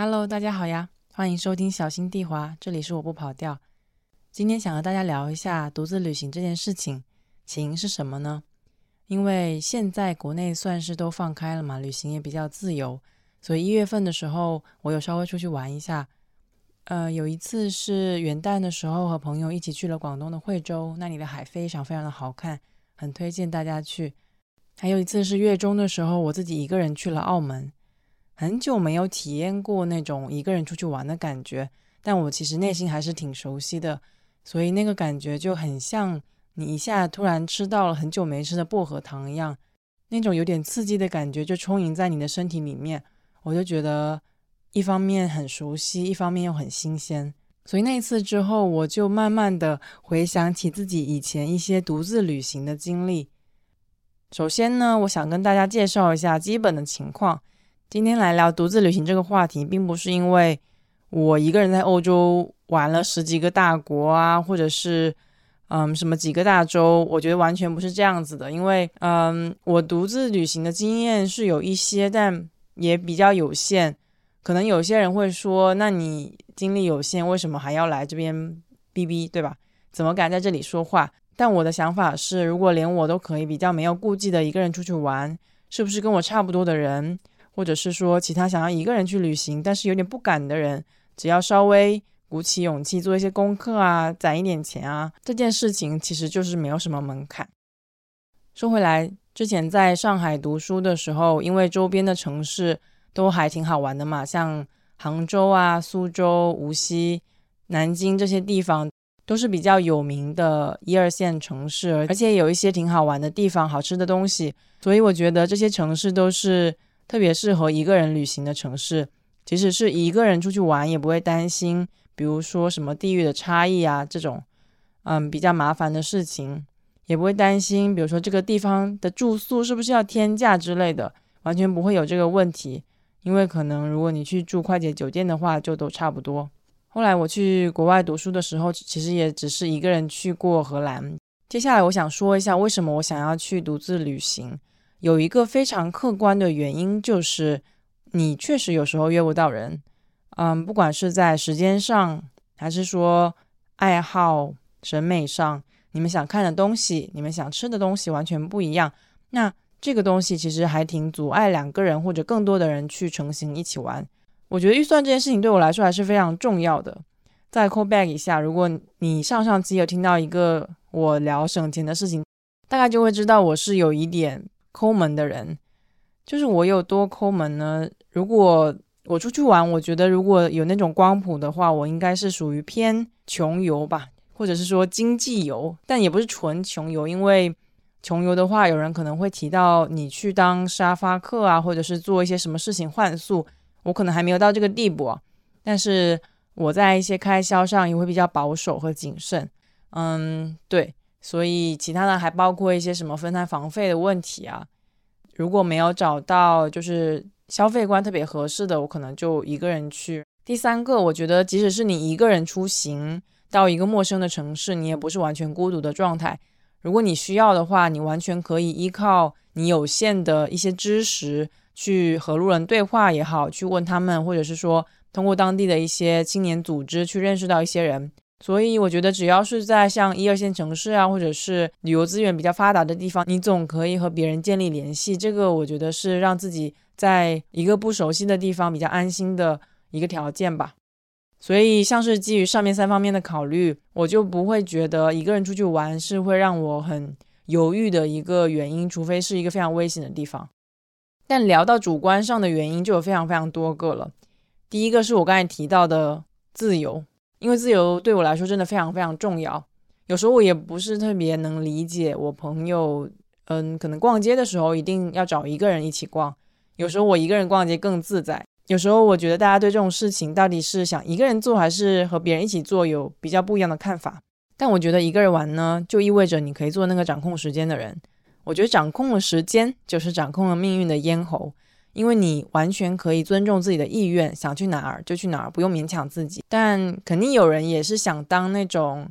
Hello，大家好呀，欢迎收听小心地滑，这里是我不跑调。今天想和大家聊一下独自旅行这件事情，起因是什么呢？因为现在国内算是都放开了嘛，旅行也比较自由，所以一月份的时候，我有稍微出去玩一下。呃，有一次是元旦的时候，和朋友一起去了广东的惠州，那里的海非常非常的好看，很推荐大家去。还有一次是月中的时候，我自己一个人去了澳门。很久没有体验过那种一个人出去玩的感觉，但我其实内心还是挺熟悉的，所以那个感觉就很像你一下突然吃到了很久没吃的薄荷糖一样，那种有点刺激的感觉就充盈在你的身体里面，我就觉得一方面很熟悉，一方面又很新鲜。所以那一次之后，我就慢慢的回想起自己以前一些独自旅行的经历。首先呢，我想跟大家介绍一下基本的情况。今天来聊独自旅行这个话题，并不是因为我一个人在欧洲玩了十几个大国啊，或者是嗯什么几个大洲，我觉得完全不是这样子的。因为嗯，我独自旅行的经验是有一些，但也比较有限。可能有些人会说，那你精力有限，为什么还要来这边逼逼，对吧？怎么敢在这里说话？但我的想法是，如果连我都可以比较没有顾忌的一个人出去玩，是不是跟我差不多的人？或者是说，其他想要一个人去旅行，但是有点不敢的人，只要稍微鼓起勇气做一些功课啊，攒一点钱啊，这件事情其实就是没有什么门槛。说回来，之前在上海读书的时候，因为周边的城市都还挺好玩的嘛，像杭州啊、苏州、无锡、南京这些地方都是比较有名的一二线城市，而且有一些挺好玩的地方、好吃的东西，所以我觉得这些城市都是。特别适合一个人旅行的城市，即使是一个人出去玩，也不会担心，比如说什么地域的差异啊这种，嗯，比较麻烦的事情，也不会担心，比如说这个地方的住宿是不是要天价之类的，完全不会有这个问题，因为可能如果你去住快捷酒店的话，就都差不多。后来我去国外读书的时候，其实也只是一个人去过荷兰。接下来我想说一下，为什么我想要去独自旅行。有一个非常客观的原因，就是你确实有时候约不到人，嗯，不管是在时间上，还是说爱好、审美上，你们想看的东西，你们想吃的东西完全不一样。那这个东西其实还挺阻碍两个人或者更多的人去成型一起玩。我觉得预算这件事情对我来说还是非常重要的。再 call back 一下，如果你上上期有听到一个我聊省钱的事情，大概就会知道我是有一点。抠门的人，就是我有多抠门呢？如果我出去玩，我觉得如果有那种光谱的话，我应该是属于偏穷游吧，或者是说经济游，但也不是纯穷游，因为穷游的话，有人可能会提到你去当沙发客啊，或者是做一些什么事情换宿，我可能还没有到这个地步。但是我在一些开销上也会比较保守和谨慎，嗯，对。所以，其他的还包括一些什么分摊房费的问题啊。如果没有找到就是消费观特别合适的，我可能就一个人去。第三个，我觉得即使是你一个人出行到一个陌生的城市，你也不是完全孤独的状态。如果你需要的话，你完全可以依靠你有限的一些知识去和路人对话也好，去问他们，或者是说通过当地的一些青年组织去认识到一些人。所以我觉得，只要是在像一二线城市啊，或者是旅游资源比较发达的地方，你总可以和别人建立联系。这个我觉得是让自己在一个不熟悉的地方比较安心的一个条件吧。所以，像是基于上面三方面的考虑，我就不会觉得一个人出去玩是会让我很犹豫的一个原因，除非是一个非常危险的地方。但聊到主观上的原因，就有非常非常多个了。第一个是我刚才提到的自由。因为自由对我来说真的非常非常重要，有时候我也不是特别能理解我朋友，嗯，可能逛街的时候一定要找一个人一起逛，有时候我一个人逛街更自在。有时候我觉得大家对这种事情到底是想一个人做还是和别人一起做有比较不一样的看法。但我觉得一个人玩呢，就意味着你可以做那个掌控时间的人。我觉得掌控了时间，就是掌控了命运的咽喉。因为你完全可以尊重自己的意愿，想去哪儿就去哪儿，不用勉强自己。但肯定有人也是想当那种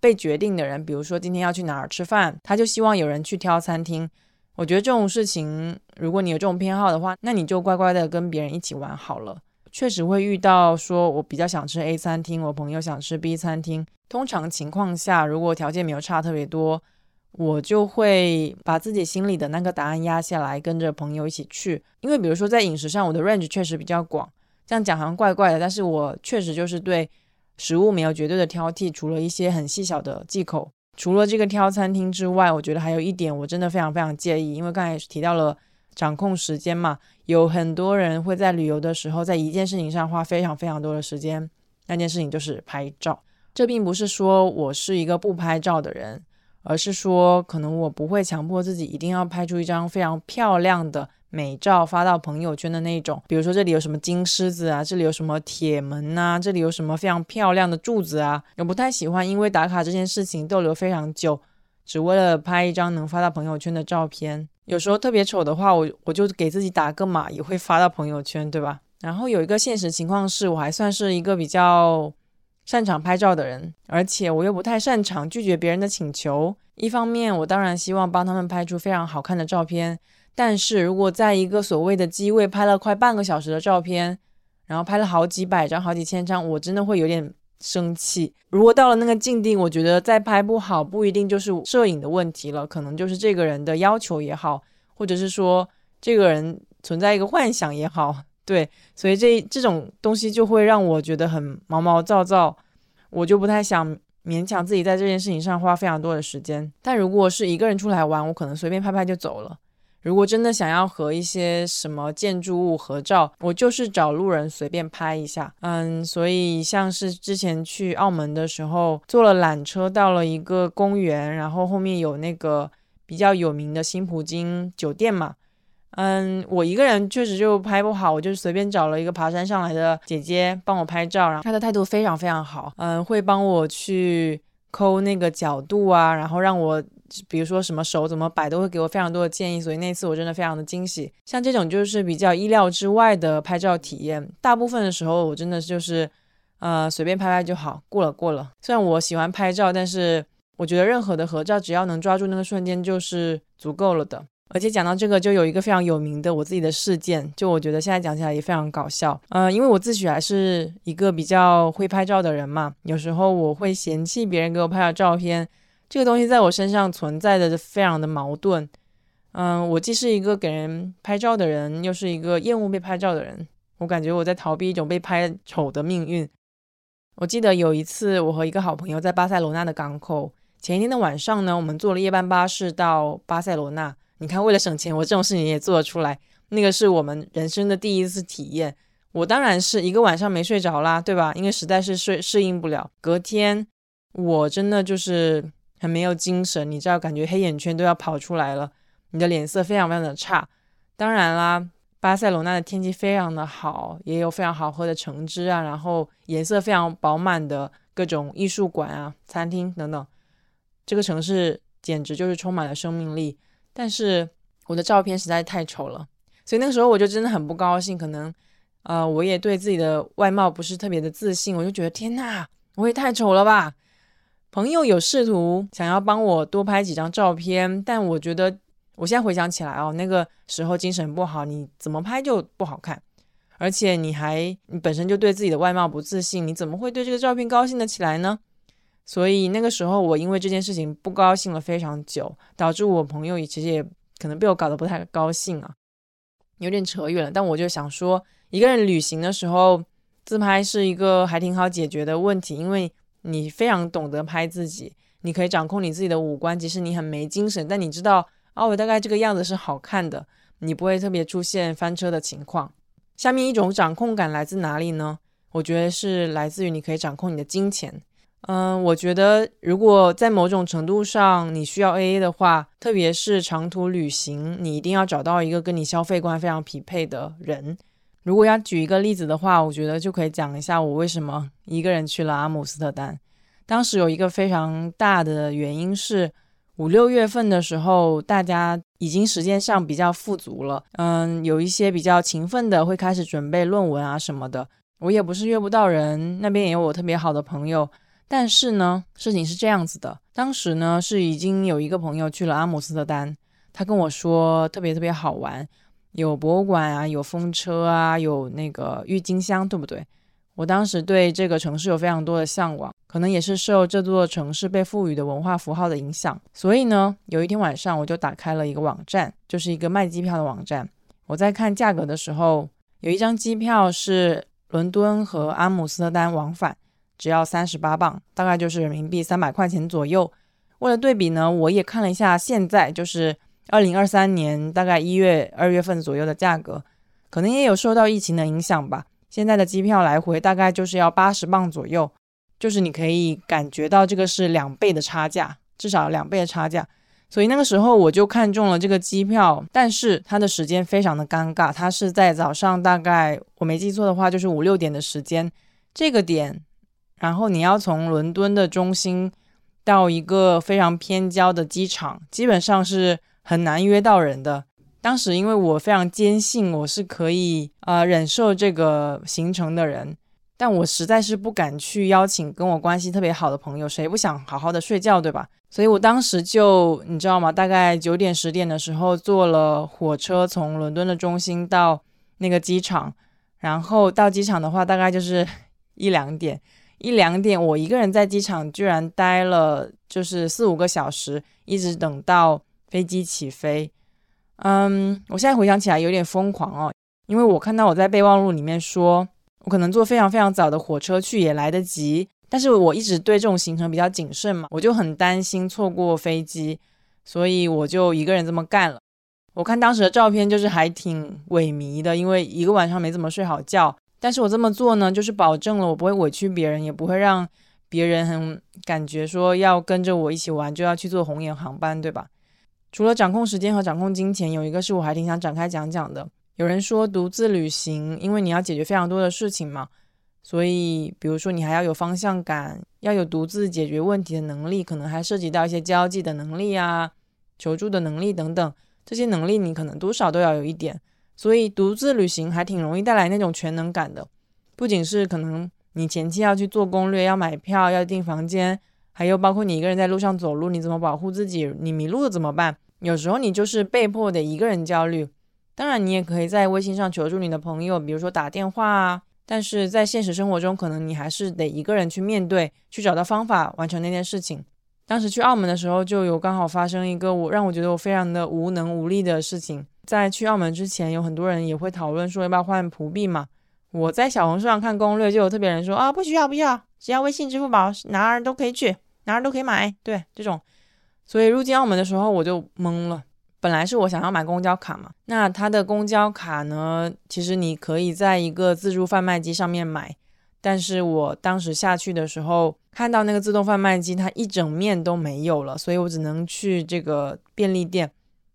被决定的人，比如说今天要去哪儿吃饭，他就希望有人去挑餐厅。我觉得这种事情，如果你有这种偏好的话，那你就乖乖的跟别人一起玩好了。确实会遇到说我比较想吃 A 餐厅，我朋友想吃 B 餐厅。通常情况下，如果条件没有差特别多，我就会把自己心里的那个答案压下来，跟着朋友一起去。因为比如说在饮食上，我的 range 确实比较广，这样讲好像怪怪的，但是我确实就是对食物没有绝对的挑剔，除了一些很细小的忌口。除了这个挑餐厅之外，我觉得还有一点我真的非常非常介意，因为刚才提到了掌控时间嘛，有很多人会在旅游的时候，在一件事情上花非常非常多的时间，那件事情就是拍照。这并不是说我是一个不拍照的人，而是说可能我不会强迫自己一定要拍出一张非常漂亮的美照发到朋友圈的那种。比如说这里有什么金狮子啊，这里有什么铁门呐，这里有什么非常漂亮的柱子啊，我不太喜欢，因为打卡这件事情逗留非常久，只为了拍一张能发到朋友圈的照片。有时候特别丑的话，我我就给自己打个码，也会发到朋友圈，对吧？然后有一个现实情况是，我还算是一个比较。擅长拍照的人，而且我又不太擅长拒绝别人的请求。一方面，我当然希望帮他们拍出非常好看的照片，但是如果在一个所谓的机位拍了快半个小时的照片，然后拍了好几百张、好几千张，我真的会有点生气。如果到了那个境地，我觉得再拍不好，不一定就是摄影的问题了，可能就是这个人的要求也好，或者是说这个人存在一个幻想也好。对，所以这这种东西就会让我觉得很毛毛躁躁，我就不太想勉强自己在这件事情上花非常多的时间。但如果是一个人出来玩，我可能随便拍拍就走了。如果真的想要和一些什么建筑物合照，我就是找路人随便拍一下。嗯，所以像是之前去澳门的时候，坐了缆车到了一个公园，然后后面有那个比较有名的新葡京酒店嘛。嗯，我一个人确实就拍不好，我就随便找了一个爬山上来的姐姐帮我拍照，然后她的态度非常非常好，嗯，会帮我去抠那个角度啊，然后让我比如说什么手怎么摆都会给我非常多的建议，所以那次我真的非常的惊喜。像这种就是比较意料之外的拍照体验，大部分的时候我真的就是呃随便拍拍就好，过了过了。虽然我喜欢拍照，但是我觉得任何的合照只要能抓住那个瞬间就是足够了的。而且讲到这个，就有一个非常有名的我自己的事件，就我觉得现在讲起来也非常搞笑。嗯，因为我自诩还是一个比较会拍照的人嘛，有时候我会嫌弃别人给我拍的照片，这个东西在我身上存在的非常的矛盾。嗯，我既是一个给人拍照的人，又是一个厌恶被拍照的人，我感觉我在逃避一种被拍丑的命运。我记得有一次，我和一个好朋友在巴塞罗那的港口，前一天的晚上呢，我们坐了夜班巴士到巴塞罗那。你看，为了省钱，我这种事情也做得出来。那个是我们人生的第一次体验，我当然是一个晚上没睡着啦，对吧？因为实在是睡适应不了。隔天我真的就是很没有精神，你知道，感觉黑眼圈都要跑出来了，你的脸色非常非常的差。当然啦，巴塞罗那的天气非常的好，也有非常好喝的橙汁啊，然后颜色非常饱满的各种艺术馆啊、餐厅等等，这个城市简直就是充满了生命力。但是我的照片实在太丑了，所以那个时候我就真的很不高兴。可能，呃，我也对自己的外貌不是特别的自信，我就觉得天呐，我也太丑了吧！朋友有试图想要帮我多拍几张照片，但我觉得我现在回想起来哦，那个时候精神不好，你怎么拍就不好看，而且你还你本身就对自己的外貌不自信，你怎么会对这个照片高兴得起来呢？所以那个时候，我因为这件事情不高兴了非常久，导致我朋友也其实也可能被我搞得不太高兴啊，有点扯远了。但我就想说，一个人旅行的时候，自拍是一个还挺好解决的问题，因为你非常懂得拍自己，你可以掌控你自己的五官，即使你很没精神，但你知道，哦，我大概这个样子是好看的，你不会特别出现翻车的情况。下面一种掌控感来自哪里呢？我觉得是来自于你可以掌控你的金钱。嗯，我觉得如果在某种程度上你需要 AA 的话，特别是长途旅行，你一定要找到一个跟你消费观非常匹配的人。如果要举一个例子的话，我觉得就可以讲一下我为什么一个人去了阿姆斯特丹。当时有一个非常大的原因是五六月份的时候，大家已经时间上比较富足了。嗯，有一些比较勤奋的会开始准备论文啊什么的。我也不是约不到人，那边也有我特别好的朋友。但是呢，事情是这样子的，当时呢是已经有一个朋友去了阿姆斯特丹，他跟我说特别特别好玩，有博物馆啊，有风车啊，有那个郁金香，对不对？我当时对这个城市有非常多的向往，可能也是受这座城市被赋予的文化符号的影响。所以呢，有一天晚上我就打开了一个网站，就是一个卖机票的网站。我在看价格的时候，有一张机票是伦敦和阿姆斯特丹往返，只要三十八镑，大概就是人民币三百块钱左右。为了对比呢，我也看了一下现在就是二零二三年大概一月、二月份左右的价格，可能也有受到疫情的影响吧。现在的机票来回大概就是要八十磅左右，就是你可以感觉到这个是两倍的差价，至少两倍的差价。所以那个时候我就看中了这个机票，但是它的时间非常的尴尬，它是在早上大概我没记错的话就是五六点的时间，这个点，然后你要从伦敦的中心到一个非常偏郊的机场，基本上是很难约到人的。当时因为我非常坚信我是可以呃忍受这个行程的人，但我实在是不敢去邀请跟我关系特别好的朋友，谁不想好好的睡觉对吧？所以我当时就你知道吗？大概九点十点的时候坐了火车从伦敦的中心到那个机场，然后到机场的话大概就是一两点，一两点我一个人在机场居然待了就是四五个小时，一直等到飞机起飞。嗯，我现在回想起来有点疯狂哦，因为我看到我在备忘录里面说，我可能坐非常非常早的火车去也来得及，但是我一直对这种行程比较谨慎嘛，我就很担心错过飞机，所以我就一个人这么干了。我看当时的照片就是还挺萎靡的，因为一个晚上没怎么睡好觉。但是我这么做呢，就是保证了我不会委屈别人，也不会让别人很感觉说要跟着我一起玩就要去坐红眼航班，对吧？除了掌控时间和掌控金钱，有一个是我还挺想展开讲讲的。有人说独自旅行，因为你要解决非常多的事情嘛，所以比如说你还要有方向感，要有独自解决问题的能力，可能还涉及到一些交际的能力啊、求助的能力等等。这些能力你可能多少都要有一点，所以独自旅行还挺容易带来那种全能感的。不仅是可能你前期要去做攻略、要买票、要订房间。还有包括你一个人在路上走路，你怎么保护自己？你迷路了怎么办？有时候你就是被迫得一个人焦虑。当然，你也可以在微信上求助你的朋友，比如说打电话啊。但是在现实生活中，可能你还是得一个人去面对，去找到方法完成那件事情。当时去澳门的时候，就有刚好发生一个我让我觉得我非常的无能无力的事情。在去澳门之前，有很多人也会讨论说要不要换葡币嘛。我在小红书上看攻略，就有特别人说啊，不需要，不需要，只要微信、支付宝哪儿都可以去。哪儿都可以买，对这种，所以入境澳门的时候我就懵了。本来是我想要买公交卡嘛，那它的公交卡呢，其实你可以在一个自助贩卖机上面买，但是我当时下去的时候看到那个自动贩卖机，它一整面都没有了，所以我只能去这个便利店。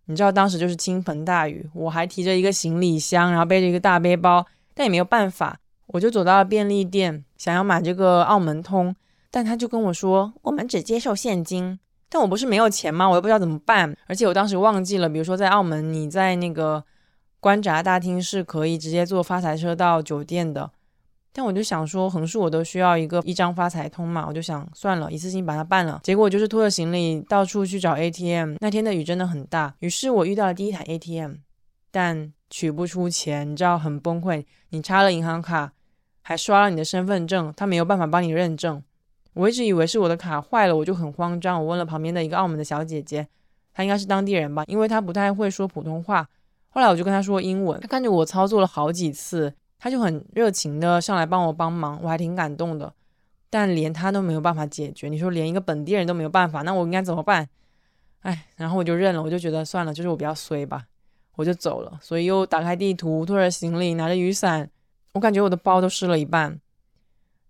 你知道当时就是倾盆大雨，我还提着一个行李箱，然后背着一个大背包，但也没有办法，我就走到了便利店，想要买这个澳门通。但他就跟我说，我们只接受现金。但我不是没有钱吗？我又不知道怎么办。而且我当时忘记了，比如说在澳门，你在那个关闸大厅是可以直接坐发财车到酒店的。但我就想说，横竖我都需要一个一张发财通嘛，我就想算了，一次性把它办了。结果就是拖着行李到处去找 ATM。那天的雨真的很大，于是我遇到了第一台 ATM，但取不出钱，你知道很崩溃。你插了银行卡，还刷了你的身份证，他没有办法帮你认证。我一直以为是我的卡坏了，我就很慌张。我问了旁边的一个澳门的小姐姐，她应该是当地人吧，因为她不太会说普通话。后来我就跟她说英文，她看着我操作了好几次，他就很热情的上来帮我帮忙，我还挺感动的。但连他都没有办法解决，你说连一个本地人都没有办法，那我应该怎么办？哎，然后我就认了，我就觉得算了，就是我比较衰吧，我就走了。所以又打开地图，拖着行李，拿着雨伞，我感觉我的包都湿了一半。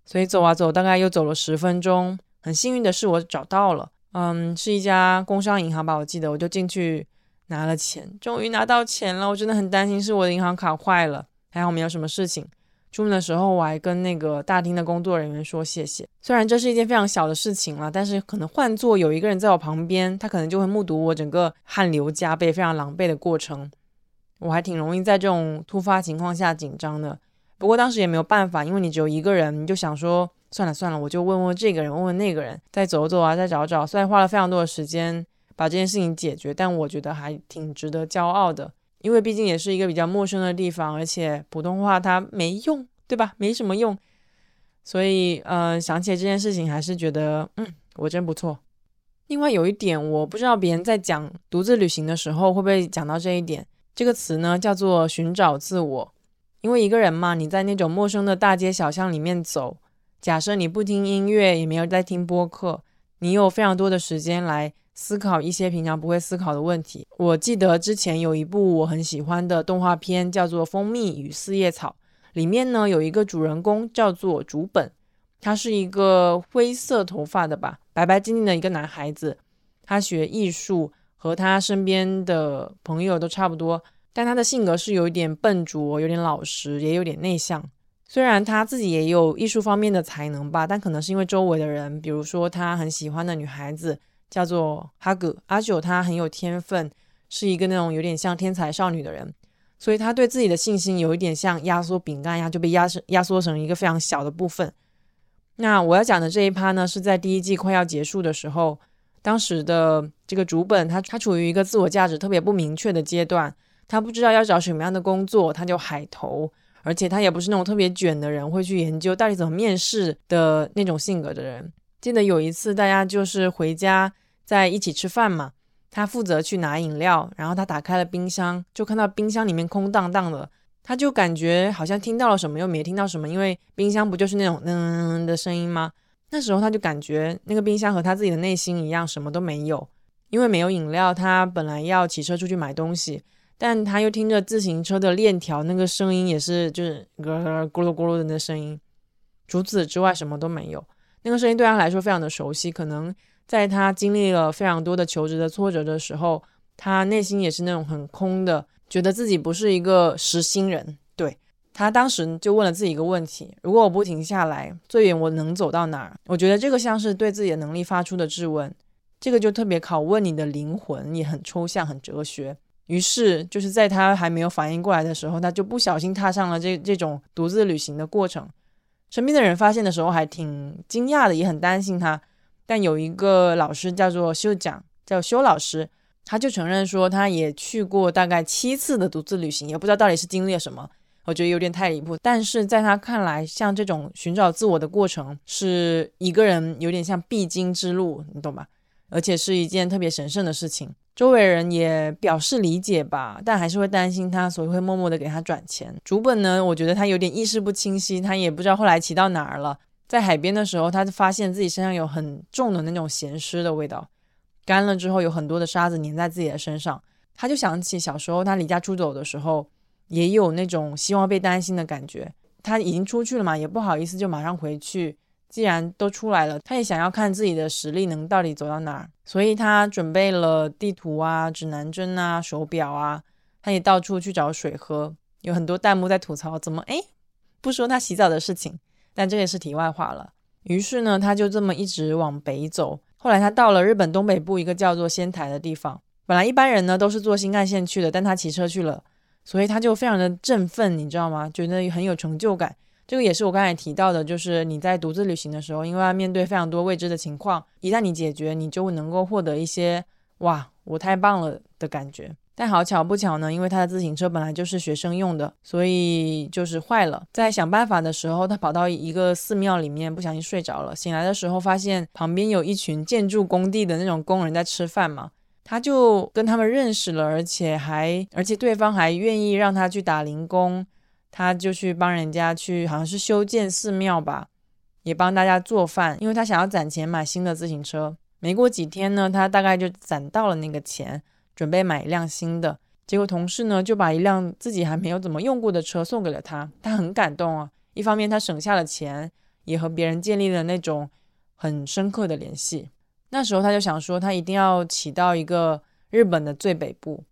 所以走啊走，大概又走了十分钟。很幸运的是，我找到了，嗯，是一家工商银行吧，我记得，我就进去拿了钱，终于拿到钱了。我真的很担心是我的银行卡坏了，还好没有什么事情。出门的时候，我还跟那个大厅的工作人员说谢谢。虽然这是一件非常小的事情了，但是可能换做有一个人在我旁边，他可能就会目睹我整个汗流浃背、非常狼狈的过程。我还挺容易在这种突发情况下紧张的。不过当时也没有办法，因为你只有一个人，你就想说算了算了，我就问问这个人，问问那个人，再走走啊，再找找。虽然花了非常多的时间把这件事情解决，但我觉得还挺值得骄傲的。因为毕竟也是一个比较陌生的地方，而且普通话它没用，对吧？没什么用，所以呃，想起来这件事情，还是觉得嗯，我真不错。另外有一点，我不知道别人在讲独自旅行的时候会不会讲到这一点。这个词呢叫做寻找自我，因为一个人嘛，你在那种陌生的大街小巷里面走，假设你不听音乐，也没有在听播客，你有非常多的时间来思考一些平常不会思考的问题。我记得之前有一部我很喜欢的动画片，叫做《蜂蜜与四叶草》，里面呢有一个主人公叫做竹本，他是一个灰色头发的吧，白白净净的一个男孩子，他学艺术。和他身边的朋友都差不多，但他的性格是有一点笨拙，有点老实，也有点内向。虽然他自己也有艺术方面的才能吧，但可能是因为周围的人，比如说他很喜欢的女孩子叫做哈格阿九，他很有天分，是一个那种有点像天才少女的人，所以他对自己的信心有一点像压缩饼干一样，就被压成压缩成一个非常小的部分。那我要讲的这一趴呢，是在第一季快要结束的时候。当时的这个主本，他他处于一个自我价值特别不明确的阶段，他不知道要找什么样的工作，他就海投，而且他也不是那种特别卷的人，会去研究到底怎么面试的那种性格的人。记得有一次大家就是回家在一起吃饭嘛，他负责去拿饮料，然后他打开了冰箱，就看到冰箱里面空荡荡的，他就感觉好像听到了什么，又没听到什么，因为冰箱不就是那种嗯的声音吗？那时候他就感觉那个冰箱和他自己的内心一样，什么都没有，因为没有饮料。他本来要骑车出去买东西，但他又听着自行车的链条，那个声音也是就是咕噜咕噜的那声音。除此之外什么都没有。那个声音对他来说非常的熟悉，可能在他经历了非常多的求职的挫折的时候，他内心也是那种很空的，觉得自己不是一个实心人。对他当时就问了自己一个问题：如果我不停下来，最远我能走到哪儿？我觉得这个像是对自己的能力发出的质问，这个就特别拷问你的灵魂，也很抽象、很哲学。于是，就是在他还没有反应过来的时候，他就不小心踏上了这这种独自旅行的过程。身边的人发现的时候还挺惊讶的，也很担心他。但有一个老师叫做修讲，叫修老师，他就承认说，他也去过大概七次的独自旅行，也不知道到底是经历了什么。我觉得有点太离谱，但是在他看来，像这种寻找自我的过程，是一个人有点像必经之路，你懂吧？而且是一件特别神圣的事情。周围人也表示理解吧，但还是会担心他，所以会默默的给他转钱。主本呢，我觉得他有点意识不清晰，他也不知道后来骑到哪儿了。在海边的时候，他就发现自己身上有很重的那种咸湿的味道，干了之后有很多的沙子粘在自己的身上，他就想起小时候他离家出走的时候。也有那种希望被担心的感觉。他已经出去了嘛，也不好意思就马上回去。既然都出来了，他也想要看自己的实力能到底走到哪儿，所以他准备了地图啊、指南针啊、手表啊。他也到处去找水喝。有很多弹幕在吐槽，怎么哎不说他洗澡的事情？但这也是题外话了。于是呢，他就这么一直往北走。后来他到了日本东北部一个叫做仙台的地方。本来一般人呢都是坐新干线去的，但他骑车去了。所以他就非常的振奋，你知道吗？觉得很有成就感。这个也是我刚才提到的，就是你在独自旅行的时候，因为要面对非常多未知的情况，一旦你解决，你就能够获得一些“哇，我太棒了”的感觉。但好巧不巧呢，因为他的自行车本来就是学生用的，所以就是坏了。在想办法的时候，他跑到一个寺庙里面，不小心睡着了。醒来的时候，发现旁边有一群建筑工地的那种工人在吃饭嘛。他就跟他们认识了，而且还，而且对方还愿意让他去打零工，他就去帮人家去，好像是修建寺庙吧，也帮大家做饭，因为他想要攒钱买新的自行车。没过几天呢，他大概就攒到了那个钱，准备买一辆新的。结果同事呢就把一辆自己还没有怎么用过的车送给了他，他很感动啊。一方面他省下了钱，也和别人建立了那种很深刻的联系。那时候他就想说，他一定要骑到一个日本的最北部，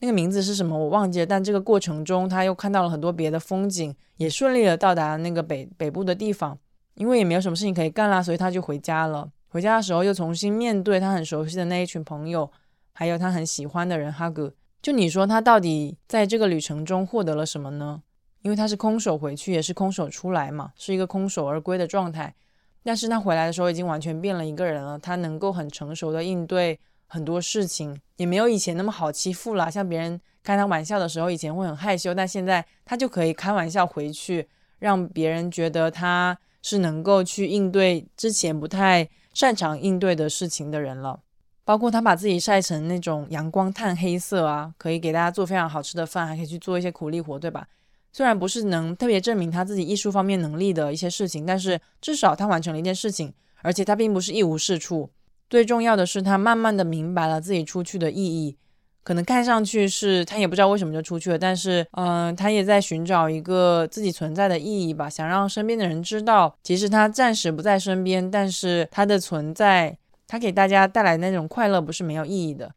那个名字是什么我忘记了。但这个过程中，他又看到了很多别的风景，也顺利的到达那个北北部的地方。因为也没有什么事情可以干啦，所以他就回家了。回家的时候，又重新面对他很熟悉的那一群朋友，还有他很喜欢的人哈格。就你说他到底在这个旅程中获得了什么呢？因为他是空手回去，也是空手出来嘛，是一个空手而归的状态。但是他回来的时候已经完全变了一个人了，他能够很成熟的应对很多事情，也没有以前那么好欺负了。像别人开他玩笑的时候，以前会很害羞，但现在他就可以开玩笑回去，让别人觉得他是能够去应对之前不太擅长应对的事情的人了。包括他把自己晒成那种阳光炭黑色啊，可以给大家做非常好吃的饭，还可以去做一些苦力活，对吧？虽然不是能特别证明他自己艺术方面能力的一些事情，但是至少他完成了一件事情，而且他并不是一无是处。最重要的是，他慢慢的明白了自己出去的意义。可能看上去是他也不知道为什么就出去了，但是，嗯，他也在寻找一个自己存在的意义吧，想让身边的人知道，即使他暂时不在身边，但是他的存在。他给大家带来那种快乐不是没有意义的，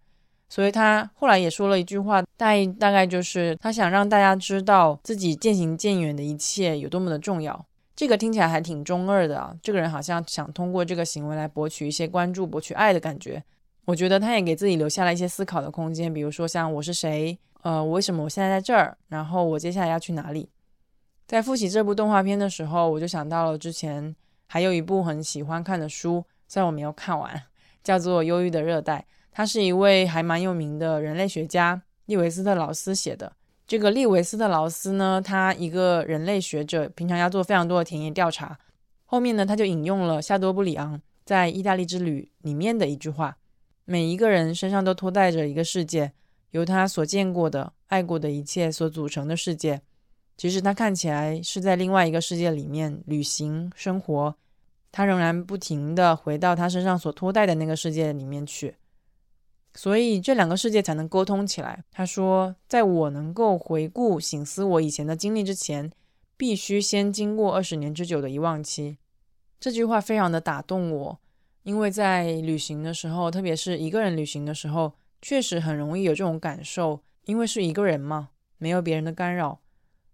所以他后来也说了一句话，大大概就是他想让大家知道自己渐行渐远的一切有多么的重要。这个听起来还挺中二的啊，这个人好像想通过这个行为来博取一些关注、博取爱的感觉。我觉得他也给自己留下了一些思考的空间，比如说像我是谁，呃，为什么我现在在这儿，然后我接下来要去哪里。在复习这部动画片的时候，我就想到了之前还有一部很喜欢看的书。虽然我没有看完，叫做《忧郁的热带》，他是一位还蛮有名的人类学家利维斯特劳斯写的。这个利维斯特劳斯呢，他一个人类学者，平常要做非常多的田野调查。后面呢，他就引用了夏多布里昂在《意大利之旅》里面的一句话：“每一个人身上都托带着一个世界，由他所见过的、爱过的一切所组成的世界。即使他看起来是在另外一个世界里面旅行生活。”他仍然不停地回到他身上所托带的那个世界里面去，所以这两个世界才能沟通起来。他说，在我能够回顾、醒思我以前的经历之前，必须先经过二十年之久的遗忘期。这句话非常的打动我，因为在旅行的时候，特别是一个人旅行的时候，确实很容易有这种感受，因为是一个人嘛，没有别人的干扰。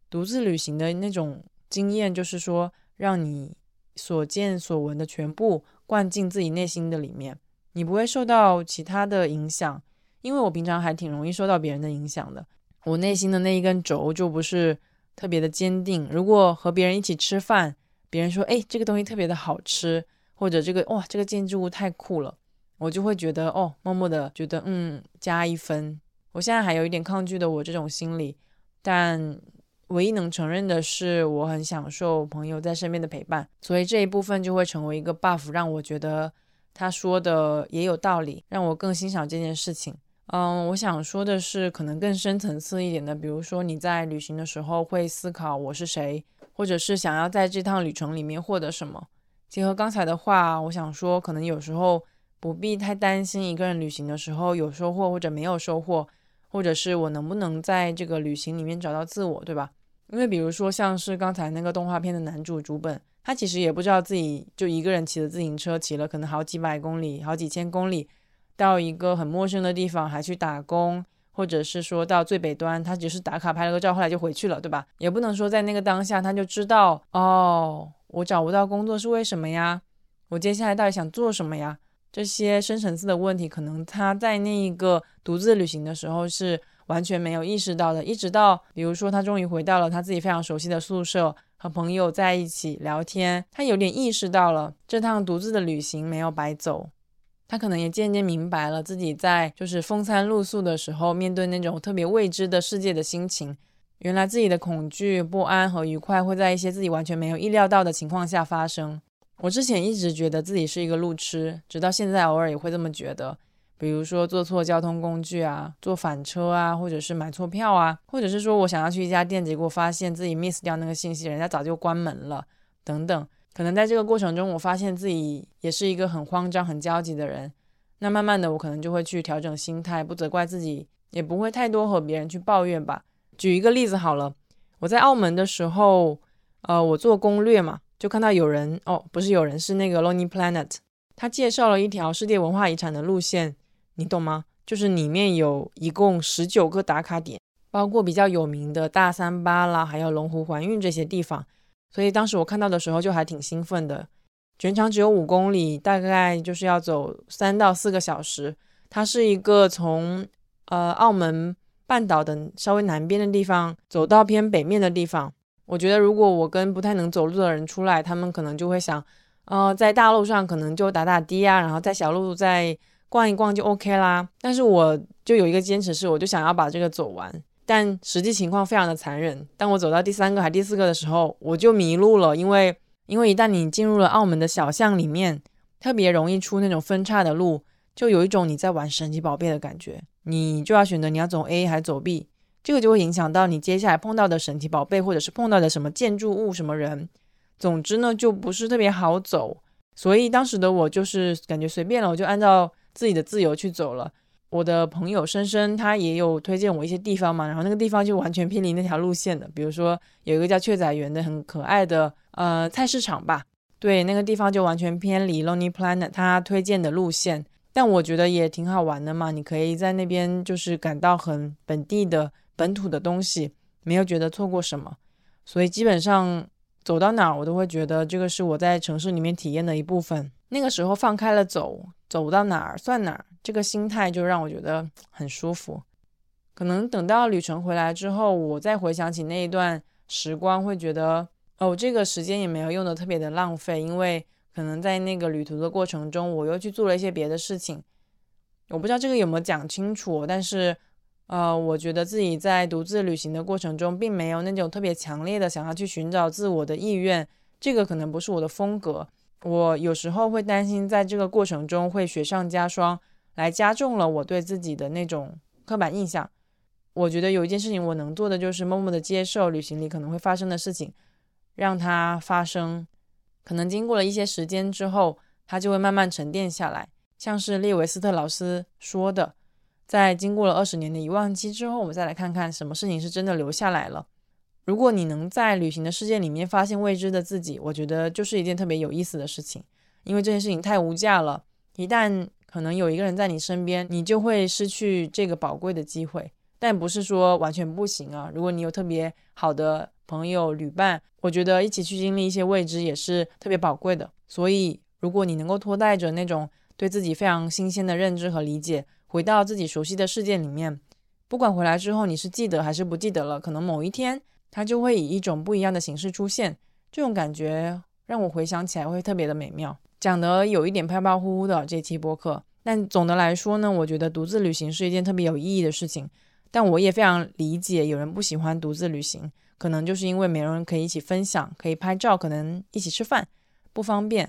独自旅行的那种经验，就是说让你。所见所闻的全部灌进自己内心的里面，你不会受到其他的影响，因为我平常还挺容易受到别人的影响的。我内心的那一根轴就不是特别的坚定。如果和别人一起吃饭，别人说：“哎，这个东西特别的好吃”，或者“这个哇，这个建筑物太酷了”，我就会觉得哦，默默的觉得嗯，加一分。我现在还有一点抗拒的我这种心理，但。唯一能承认的是，我很享受朋友在身边的陪伴，所以这一部分就会成为一个 buff，让我觉得他说的也有道理，让我更欣赏这件事情。嗯，我想说的是，可能更深层次一点的，比如说你在旅行的时候会思考我是谁，或者是想要在这趟旅程里面获得什么。结合刚才的话，我想说，可能有时候不必太担心一个人旅行的时候有收获或者没有收获，或者是我能不能在这个旅行里面找到自我，对吧？因为比如说，像是刚才那个动画片的男主主本，他其实也不知道自己就一个人骑着自行车，骑了可能好几百公里、好几千公里，到一个很陌生的地方，还去打工，或者是说到最北端，他只是打卡拍了个照，后来就回去了，对吧？也不能说在那个当下他就知道，哦，我找不到工作是为什么呀？我接下来到底想做什么呀？这些深层次的问题，可能他在那一个独自旅行的时候是。完全没有意识到的，一直到比如说他终于回到了他自己非常熟悉的宿舍，和朋友在一起聊天，他有点意识到了这趟独自的旅行没有白走。他可能也渐渐明白了自己在就是风餐露宿的时候，面对那种特别未知的世界的心情。原来自己的恐惧、不安和愉快会在一些自己完全没有意料到的情况下发生。我之前一直觉得自己是一个路痴，直到现在偶尔也会这么觉得。比如说坐错交通工具啊，坐反车啊，或者是买错票啊，或者是说我想要去一家店，结果发现自己 miss 掉那个信息，人家早就关门了，等等。可能在这个过程中，我发现自己也是一个很慌张、很焦急的人。那慢慢的，我可能就会去调整心态，不责怪自己，也不会太多和别人去抱怨吧。举一个例子好了，我在澳门的时候，呃，我做攻略嘛，就看到有人哦，不是有人，是那个 Lonely Planet，他介绍了一条世界文化遗产的路线。你懂吗？就是里面有一共十九个打卡点，包括比较有名的大三巴啦，还有龙湖环运这些地方。所以当时我看到的时候就还挺兴奋的。全长只有五公里，大概就是要走三到四个小时。它是一个从呃澳门半岛的稍微南边的地方走到偏北面的地方。我觉得如果我跟不太能走路的人出来，他们可能就会想，呃，在大路上可能就打打的啊，然后在小路在。逛一逛就 OK 啦。但是我就有一个坚持是，我就想要把这个走完。但实际情况非常的残忍，当我走到第三个还第四个的时候，我就迷路了，因为因为一旦你进入了澳门的小巷里面，特别容易出那种分叉的路，就有一种你在玩神奇宝贝的感觉，你就要选择你要走 A 还是走 B，这个就会影响到你接下来碰到的神奇宝贝，或者是碰到的什么建筑物、什么人，总之呢就不是特别好走。所以当时的我就是感觉随便了，我就按照自己的自由去走了。我的朋友深深他也有推荐我一些地方嘛，然后那个地方就完全偏离那条路线的。比如说有一个叫雀仔园的很可爱的呃菜市场吧，对，那个地方就完全偏离 Lonely Planet 他推荐的路线。但我觉得也挺好玩的嘛，你可以在那边就是感到很本地的本土的东西，没有觉得错过什么。所以基本上走到哪我都会觉得这个是我在城市里面体验的一部分。那个时候放开了走，走到哪儿算哪儿。这个心态就让我觉得很舒服。可能等到旅程回来之后，我再回想起那一段时光，会觉得哦，这个时间也没有用的特别的浪费，因为可能在那个旅途的过程中，我又去做了一些别的事情。我不知道这个有没有讲清楚，但是呃，我觉得自己在独自旅行的过程中，并没有那种特别强烈的想要去寻找自我的意愿，这个可能不是我的风格。我有时候会担心，在这个过程中会雪上加霜。来加重了我对自己的那种刻板印象。我觉得有一件事情我能做的就是默默的接受旅行里可能会发生的事情，让它发生。可能经过了一些时间之后，它就会慢慢沉淀下来。像是列维斯特劳斯说的，在经过了二十年的遗忘期之后，我们再来看看什么事情是真的留下来了。如果你能在旅行的世界里面发现未知的自己，我觉得就是一件特别有意思的事情，因为这件事情太无价了。一旦可能有一个人在你身边，你就会失去这个宝贵的机会。但不是说完全不行啊。如果你有特别好的朋友旅伴，我觉得一起去经历一些未知也是特别宝贵的。所以，如果你能够拖带着那种对自己非常新鲜的认知和理解，回到自己熟悉的世界里面，不管回来之后你是记得还是不记得了，可能某一天它就会以一种不一样的形式出现。这种感觉让我回想起来会特别的美妙。讲的有一点飘飘忽忽的这期播客，但总的来说呢，我觉得独自旅行是一件特别有意义的事情。但我也非常理解有人不喜欢独自旅行，可能就是因为没人可以一起分享，可以拍照，可能一起吃饭不方便。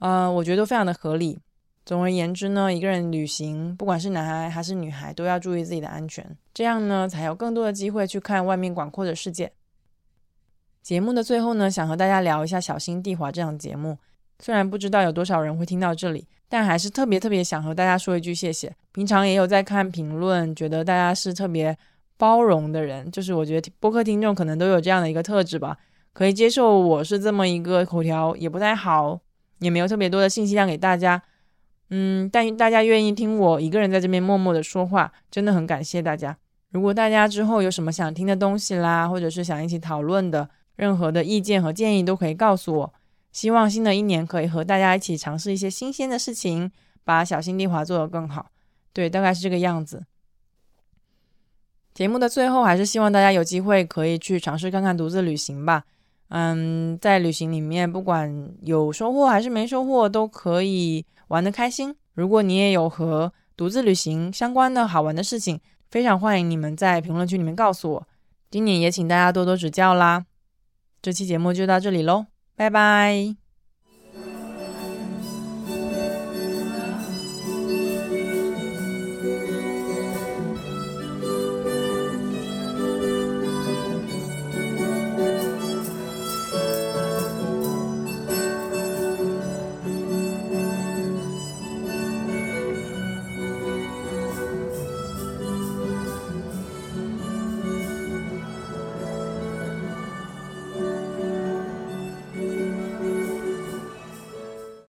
呃，我觉得非常的合理。总而言之呢，一个人旅行，不管是男孩还是女孩，都要注意自己的安全，这样呢，才有更多的机会去看外面广阔的世界。节目的最后呢，想和大家聊一下《小心地滑》这档节目。虽然不知道有多少人会听到这里，但还是特别特别想和大家说一句谢谢。平常也有在看评论，觉得大家是特别包容的人，就是我觉得播客听众可能都有这样的一个特质吧，可以接受我是这么一个口条也不太好，也没有特别多的信息量给大家。嗯，但大家愿意听我一个人在这边默默的说话，真的很感谢大家。如果大家之后有什么想听的东西啦，或者是想一起讨论的，任何的意见和建议都可以告诉我。希望新的一年可以和大家一起尝试一些新鲜的事情，把小心地滑做得更好。对，大概是这个样子。节目的最后，还是希望大家有机会可以去尝试看看独自旅行吧。嗯，在旅行里面，不管有收获还是没收获，都可以玩得开心。如果你也有和独自旅行相关的好玩的事情，非常欢迎你们在评论区里面告诉我。今年也请大家多多指教啦。这期节目就到这里喽。拜拜。